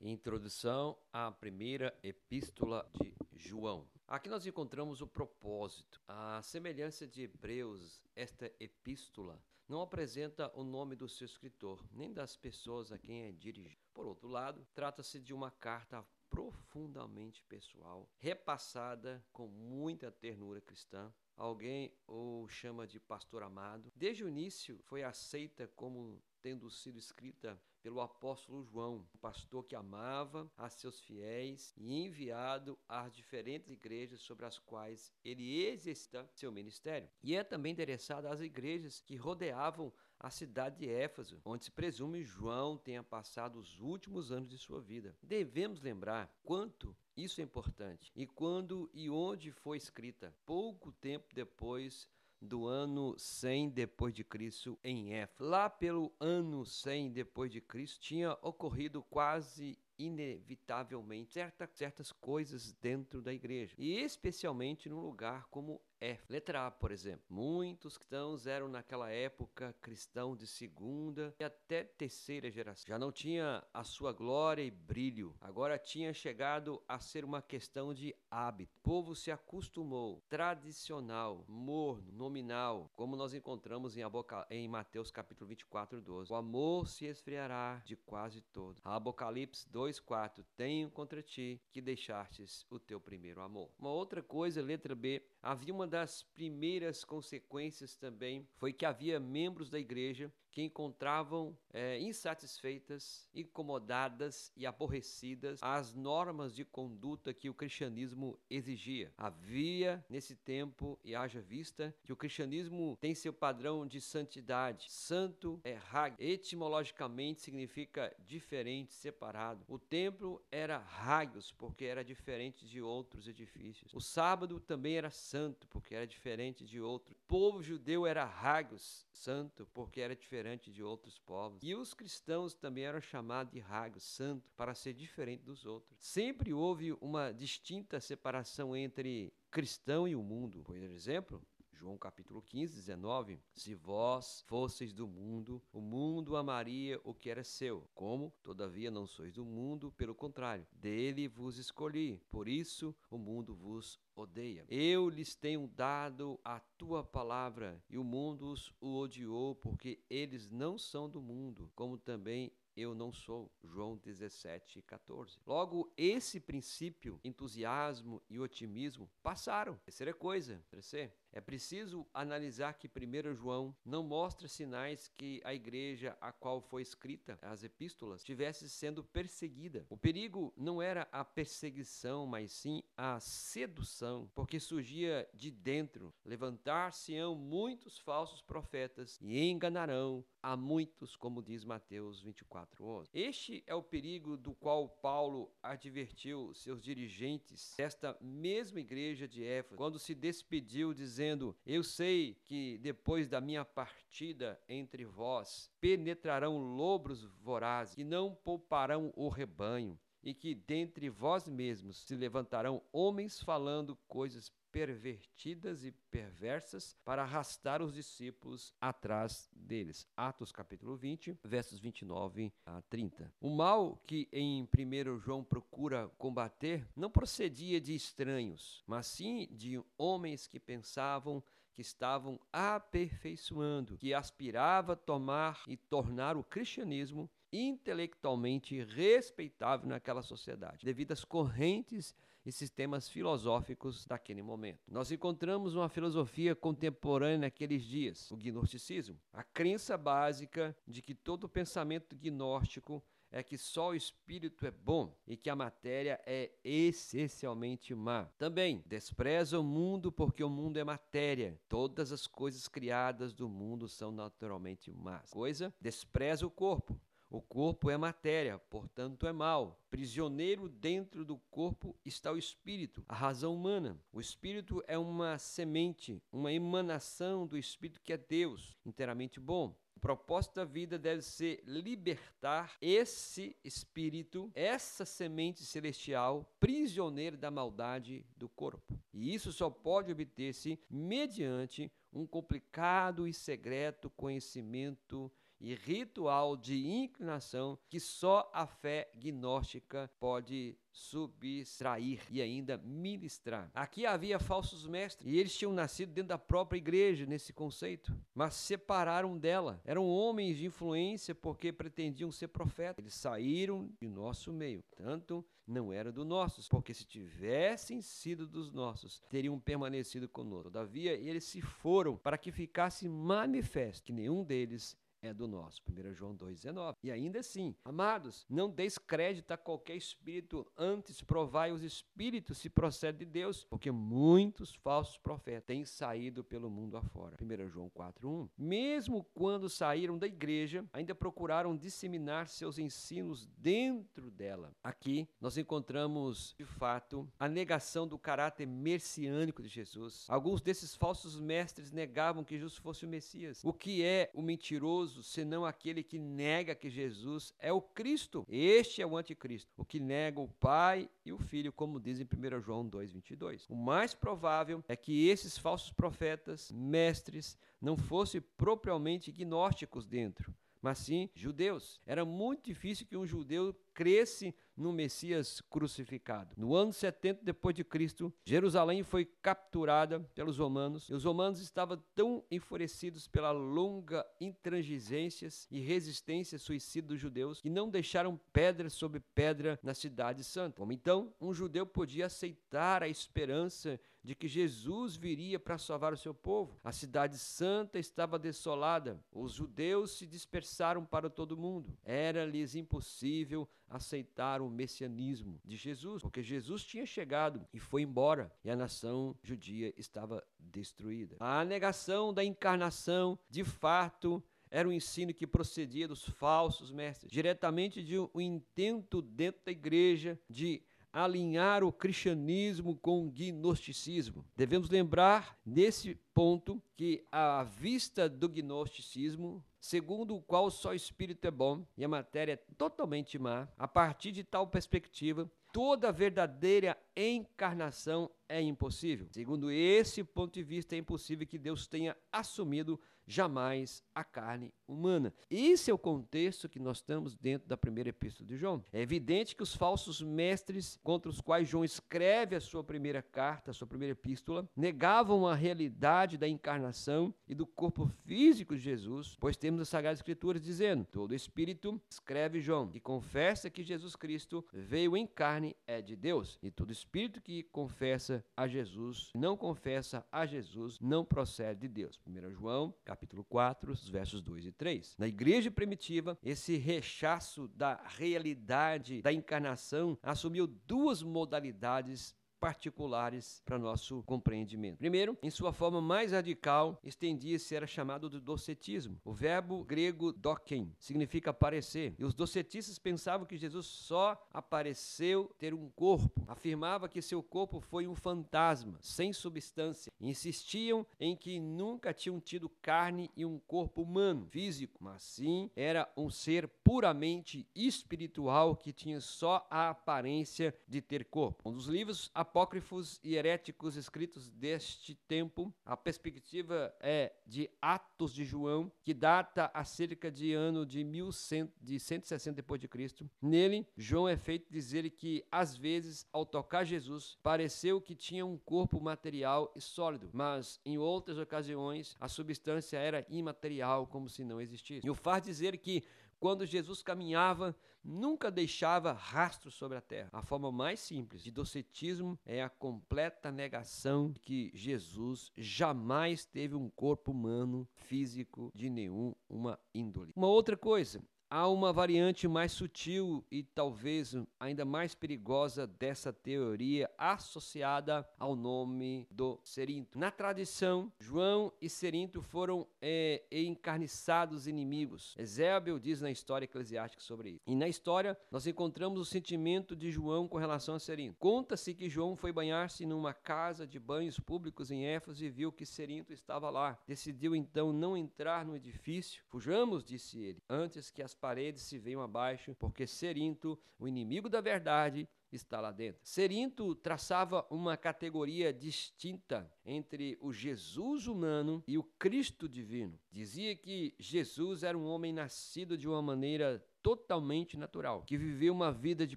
Introdução à primeira epístola de João. Aqui nós encontramos o propósito. A semelhança de Hebreus, esta epístola não apresenta o nome do seu escritor, nem das pessoas a quem é dirigida. Por outro lado, trata-se de uma carta profundamente pessoal, repassada com muita ternura cristã. Alguém o chama de pastor amado. Desde o início foi aceita como tendo sido escrita pelo apóstolo João, um pastor que amava a seus fiéis e enviado às diferentes igrejas sobre as quais ele exercita seu ministério. E é também interessado às igrejas que rodeavam a cidade de Éfeso, onde se presume João tenha passado os últimos anos de sua vida. Devemos lembrar quanto isso é importante e quando e onde foi escrita. Pouco tempo depois do ano 100 depois de Cristo em Éfeso. Lá pelo ano 100 depois de Cristo tinha ocorrido quase inevitavelmente certa, certas coisas dentro da igreja, e especialmente num lugar como F. Letra A, por exemplo. Muitos cristãos eram naquela época cristãos de segunda e até terceira geração. Já não tinha a sua glória e brilho. Agora tinha chegado a ser uma questão de hábito. O povo se acostumou, tradicional, morno, nominal, como nós encontramos em, Aboca... em Mateus capítulo 24, 12. O amor se esfriará de quase todo. Apocalipse 2 2,4 Tenho contra ti que deixastes o teu primeiro amor. Uma outra coisa, letra B, havia uma das primeiras consequências também, foi que havia membros da igreja que encontravam é, insatisfeitas, incomodadas e aborrecidas as normas de conduta que o cristianismo exigia. Havia nesse tempo, e haja vista, que o cristianismo tem seu padrão de santidade. Santo é hag, etimologicamente significa diferente, separado. O templo era hagios, porque era diferente de outros edifícios. O sábado também era santo, porque era diferente de outro. O povo judeu era hagios, santo, porque era diferente de outros povos. E os cristãos também eram chamados de hagios, santo, para ser diferente dos outros. Sempre houve uma distinta separação entre cristão e o mundo. Por exemplo, João capítulo 15, 19. Se vós fosseis do mundo, o mundo amaria o que era seu. Como, todavia, não sois do mundo, pelo contrário, dele vos escolhi. Por isso, o mundo vos odeia. Eu lhes tenho dado a tua palavra, e o mundo os odiou, porque eles não são do mundo, como também eu não sou. João 17, 14. Logo, esse princípio, entusiasmo e otimismo passaram. Terceira coisa, terceira, é preciso analisar que 1 João não mostra sinais que a igreja a qual foi escrita as epístolas estivesse sendo perseguida. O perigo não era a perseguição, mas sim a sedução, porque surgia de dentro. Levantar-se-ão muitos falsos profetas e enganarão a muitos, como diz Mateus 24:11. Este é o perigo do qual Paulo advertiu seus dirigentes desta mesma igreja de Éfeso, quando se despediu dizendo dizendo: Eu sei que depois da minha partida entre vós penetrarão lobos vorazes, que não pouparão o rebanho, e que dentre vós mesmos se levantarão homens falando coisas pervertidas e perversas para arrastar os discípulos atrás deles. Atos capítulo 20, versos 29 a 30. O mal que em 1 João procura combater não procedia de estranhos, mas sim de homens que pensavam que estavam aperfeiçoando, que aspirava tomar e tornar o cristianismo intelectualmente respeitável naquela sociedade, devido às correntes e sistemas filosóficos daquele momento. Nós encontramos uma filosofia contemporânea naqueles dias, o gnosticismo, a crença básica de que todo pensamento gnóstico é que só o espírito é bom e que a matéria é essencialmente má. Também despreza o mundo porque o mundo é matéria. Todas as coisas criadas do mundo são naturalmente más. Coisa, despreza o corpo o corpo é matéria, portanto é mal. Prisioneiro dentro do corpo está o espírito, a razão humana. O espírito é uma semente, uma emanação do espírito que é Deus, inteiramente bom. O propósito da vida deve ser libertar esse espírito, essa semente celestial, prisioneiro da maldade do corpo. E isso só pode obter-se mediante um complicado e secreto conhecimento e ritual de inclinação que só a fé gnóstica pode subtrair e ainda ministrar. Aqui havia falsos mestres e eles tinham nascido dentro da própria igreja nesse conceito, mas separaram dela. Eram homens de influência porque pretendiam ser profetas. Eles saíram de nosso meio. Tanto não era do nossos, porque se tivessem sido dos nossos, teriam permanecido conosco. Todavia, eles se foram para que ficasse manifesto que nenhum deles é do nosso. 1 João 2,19. E ainda assim, amados, não deis crédito a qualquer espírito, antes provai os espíritos se procede de Deus, porque muitos falsos profetas têm saído pelo mundo afora. 1 João 4,1. Mesmo quando saíram da igreja, ainda procuraram disseminar seus ensinos dentro dela. Aqui nós encontramos, de fato, a negação do caráter messiânico de Jesus. Alguns desses falsos mestres negavam que Jesus fosse o Messias. O que é o mentiroso? Mentiroso senão aquele que nega que Jesus é o Cristo. Este é o anticristo, o que nega o Pai e o Filho, como diz em 1 João 2,22. O mais provável é que esses falsos profetas, mestres, não fossem propriamente gnósticos dentro, mas sim judeus. Era muito difícil que um judeu cresce no Messias crucificado. No ano 70 depois de Cristo, Jerusalém foi capturada pelos romanos, e os romanos estavam tão enfurecidos pela longa intransigências e resistência suicida dos judeus que não deixaram pedra sobre pedra na cidade santa. Como então um judeu podia aceitar a esperança de que Jesus viria para salvar o seu povo. A cidade santa estava desolada. Os judeus se dispersaram para todo mundo. Era-lhes impossível aceitar o messianismo de Jesus, porque Jesus tinha chegado e foi embora e a nação judia estava destruída. A negação da encarnação, de fato, era um ensino que procedia dos falsos mestres, diretamente de um intento dentro da igreja de alinhar o cristianismo com o gnosticismo. Devemos lembrar nesse ponto que a vista do gnosticismo, segundo o qual só o espírito é bom e a matéria é totalmente má, a partir de tal perspectiva, toda verdadeira encarnação é impossível. Segundo esse ponto de vista, é impossível que Deus tenha assumido jamais a carne humana. Esse é o contexto que nós estamos dentro da primeira epístola de João. É evidente que os falsos mestres contra os quais João escreve a sua primeira carta, a sua primeira epístola, negavam a realidade da encarnação e do corpo físico de Jesus, pois temos as Sagradas Escrituras dizendo: todo espírito, escreve João, que confessa que Jesus Cristo veio em carne é de Deus, e todo espírito que confessa a Jesus, não confessa a Jesus, não procede de Deus. 1 João, capítulo capítulo 4, versos 2 e 3. Na igreja primitiva, esse rechaço da realidade da encarnação assumiu duas modalidades particulares para nosso compreendimento. Primeiro, em sua forma mais radical, estendia-se era chamado de docetismo. O verbo grego doken significa aparecer, e os docetistas pensavam que Jesus só apareceu ter um corpo. Afirmava que seu corpo foi um fantasma, sem substância. Insistiam em que nunca tinham tido carne e um corpo humano, físico, mas sim era um ser puramente espiritual que tinha só a aparência de ter corpo. Um dos livros apócrifos e heréticos escritos deste tempo. A perspectiva é de Atos de João, que data a cerca de ano de, 1100, de 160 depois de Cristo. Nele, João é feito dizer que às vezes, ao tocar Jesus, pareceu que tinha um corpo material e sólido, mas em outras ocasiões a substância era imaterial, como se não existisse. E o faz dizer que quando Jesus caminhava, nunca deixava rastro sobre a terra. A forma mais simples de docetismo é a completa negação de que Jesus jamais teve um corpo humano físico de nenhuma índole. Uma outra coisa, Há uma variante mais sutil e talvez ainda mais perigosa dessa teoria associada ao nome do Serinto. Na tradição, João e Serinto foram é, encarniçados inimigos. Ezébel diz na história eclesiástica sobre isso. E na história, nós encontramos o sentimento de João com relação a Serinto. Conta-se que João foi banhar-se numa casa de banhos públicos em Éfeso e viu que Serinto estava lá. Decidiu então não entrar no edifício. Fujamos, disse ele, antes que as paredes se venham abaixo, porque Serinto, o inimigo da verdade, está lá dentro. Serinto traçava uma categoria distinta entre o Jesus humano e o Cristo divino. Dizia que Jesus era um homem nascido de uma maneira totalmente natural, que viveu uma vida de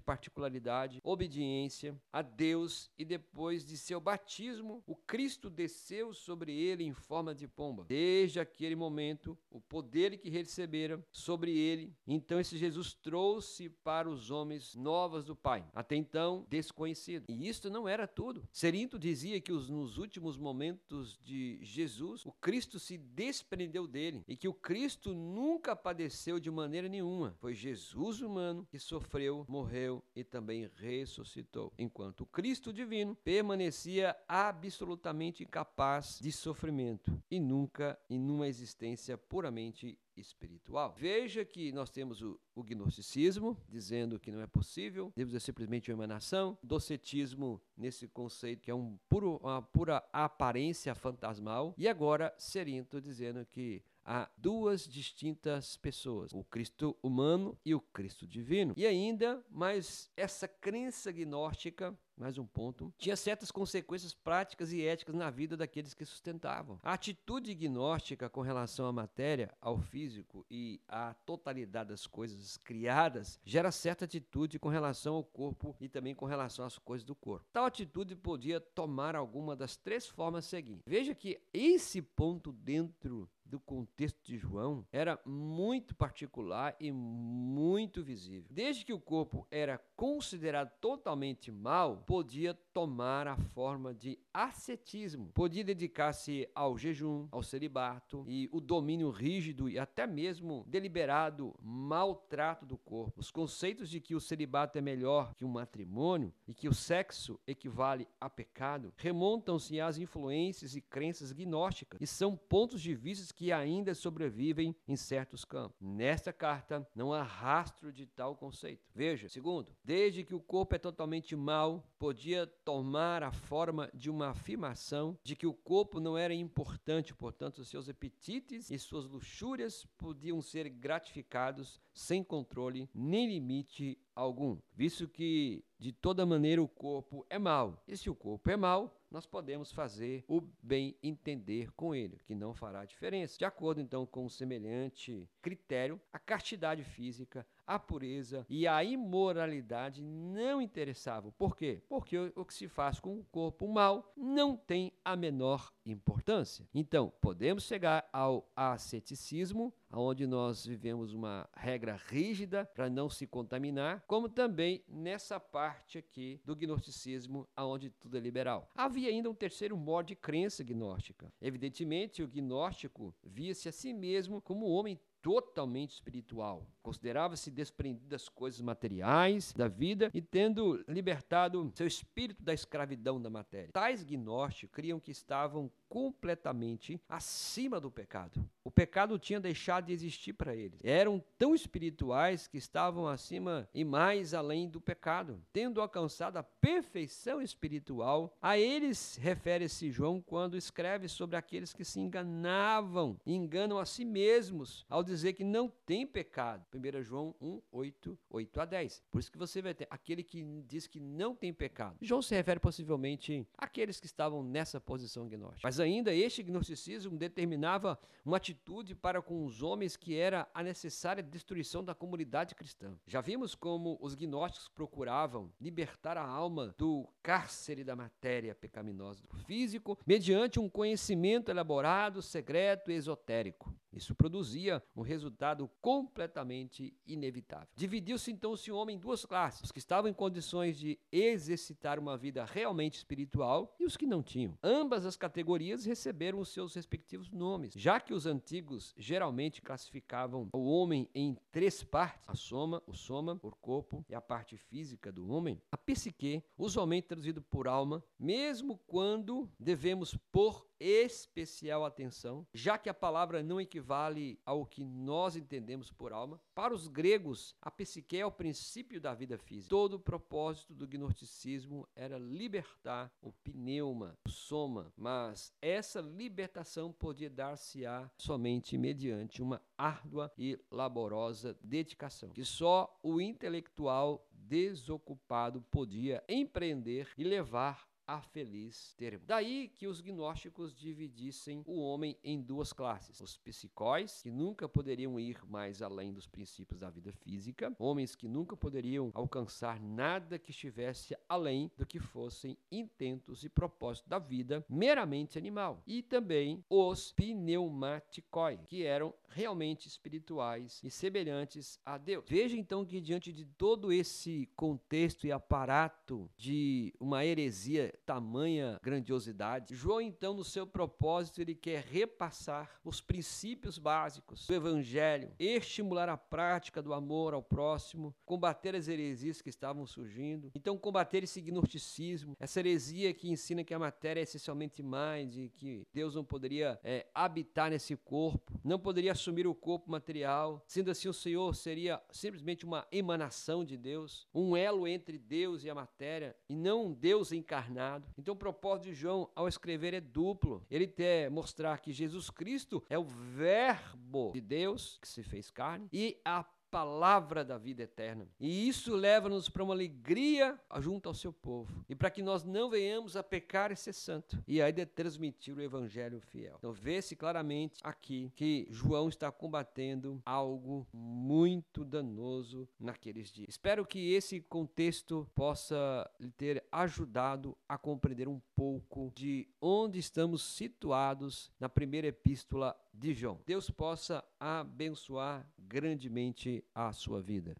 particularidade, obediência a Deus e depois de seu batismo, o Cristo desceu sobre ele em forma de pomba. Desde aquele momento, o poder que recebera sobre ele, então esse Jesus trouxe para os homens novas do Pai, até então desconhecido. E isto não era tudo. Serinto dizia que os, nos últimos momentos de Jesus, o Cristo se desprendeu dele e que o Cristo nunca padeceu de maneira nenhuma. Foi Jesus humano que sofreu, morreu e também ressuscitou, enquanto o Cristo divino permanecia absolutamente incapaz de sofrimento e nunca em uma existência puramente espiritual. Veja que nós temos o, o, gnosticismo, dizendo que não é possível, Deus é simplesmente uma emanação, docetismo nesse conceito que é um puro, uma pura aparência fantasmal, e agora Serinto dizendo que há duas distintas pessoas, o Cristo humano e o Cristo divino. E ainda, mas essa crença gnóstica mais um ponto, tinha certas consequências práticas e éticas na vida daqueles que sustentavam. A atitude gnóstica com relação à matéria, ao físico e à totalidade das coisas criadas gera certa atitude com relação ao corpo e também com relação às coisas do corpo. Tal atitude podia tomar alguma das três formas seguintes. Veja que esse ponto dentro do contexto de João era muito particular e muito visível. Desde que o corpo era considerado totalmente mal, podia tomar a forma de ascetismo, podia dedicar-se ao jejum, ao celibato e o domínio rígido e até mesmo deliberado maltrato do corpo. Os conceitos de que o celibato é melhor que o matrimônio e que o sexo equivale a pecado remontam-se às influências e crenças gnósticas e são pontos de vista que ainda sobrevivem em certos campos. Nesta carta não há rastro de tal conceito. Veja, segundo, desde que o corpo é totalmente mau, podia tomar a forma de uma afirmação de que o corpo não era importante, portanto, seus apetites e suas luxúrias podiam ser gratificados sem controle nem limite algum, visto que de toda maneira o corpo é mau. E se o corpo é mau, nós podemos fazer o bem entender com ele, que não fará diferença. De acordo então com semelhante critério, a castidade física, a pureza e a imoralidade não interessavam. Por quê? Porque o que se faz com o corpo mal não tem a menor importância. Então, podemos chegar ao asceticismo, onde nós vivemos uma regra rígida para não se contaminar, como também nessa parte aqui do gnosticismo, onde tudo é liberal. Havia ainda um terceiro modo de crença gnóstica. Evidentemente, o gnóstico via-se a si mesmo como um homem totalmente espiritual. Considerava-se desprendido das coisas materiais da vida e tendo libertado seu espírito da escravidão da matéria. Tais gnósticos criam que estavam completamente acima do pecado. Pecado tinha deixado de existir para eles. Eram tão espirituais que estavam acima e mais além do pecado, tendo alcançado a perfeição espiritual. A eles refere-se João quando escreve sobre aqueles que se enganavam, enganam a si mesmos ao dizer que não tem pecado. 1 João 1, 8, 8 a 10. Por isso que você vai ter aquele que diz que não tem pecado. João se refere possivelmente àqueles que estavam nessa posição gnóstica. Mas ainda este gnosticismo determinava uma atitude para com os homens que era a necessária destruição da comunidade cristã. Já vimos como os gnósticos procuravam libertar a alma do cárcere da matéria pecaminosa do físico mediante um conhecimento elaborado, secreto e esotérico. Isso produzia um resultado completamente inevitável. Dividiu-se então o homem em duas classes: os que estavam em condições de exercitar uma vida realmente espiritual e os que não tinham. Ambas as categorias receberam os seus respectivos nomes, já que os antigos geralmente classificavam o homem em três partes: a soma, o soma, o corpo e a parte física do homem. A psique, usualmente traduzido por alma, mesmo quando devemos pôr especial atenção, já que a palavra não equivale equivale ao que nós entendemos por alma. Para os gregos, a psique é o princípio da vida física. Todo o propósito do gnosticismo era libertar o pneuma, o soma, mas essa libertação podia dar-se-á somente mediante uma árdua e laborosa dedicação, que só o intelectual desocupado podia empreender e levar a feliz termo. Daí que os gnósticos dividissem o homem em duas classes: os psicóis, que nunca poderiam ir mais além dos princípios da vida física, homens que nunca poderiam alcançar nada que estivesse além do que fossem intentos e propósitos da vida meramente animal, e também os pneumaticói, que eram realmente espirituais e semelhantes a Deus. Veja então que diante de todo esse contexto e aparato de uma heresia tamanha grandiosidade, João então no seu propósito ele quer repassar os princípios básicos do evangelho, estimular a prática do amor ao próximo, combater as heresias que estavam surgindo. Então combater esse gnosticismo, essa heresia que ensina que a matéria é essencialmente e que Deus não poderia é, habitar nesse corpo, não poderia assumir o corpo material. Sendo assim, o Senhor seria simplesmente uma emanação de Deus, um elo entre Deus e a matéria, e não Deus encarnado. Então, o propósito de João ao escrever é duplo. Ele quer mostrar que Jesus Cristo é o Verbo de Deus que se fez carne e a palavra da vida eterna. E isso leva-nos para uma alegria junto ao seu povo. E para que nós não venhamos a pecar e ser santo. E aí de transmitir o evangelho fiel. Então vê-se claramente aqui que João está combatendo algo muito danoso naqueles dias. Espero que esse contexto possa lhe ter ajudado a compreender um pouco de onde estamos situados na primeira epístola de João. Deus possa abençoar grandemente a sua vida.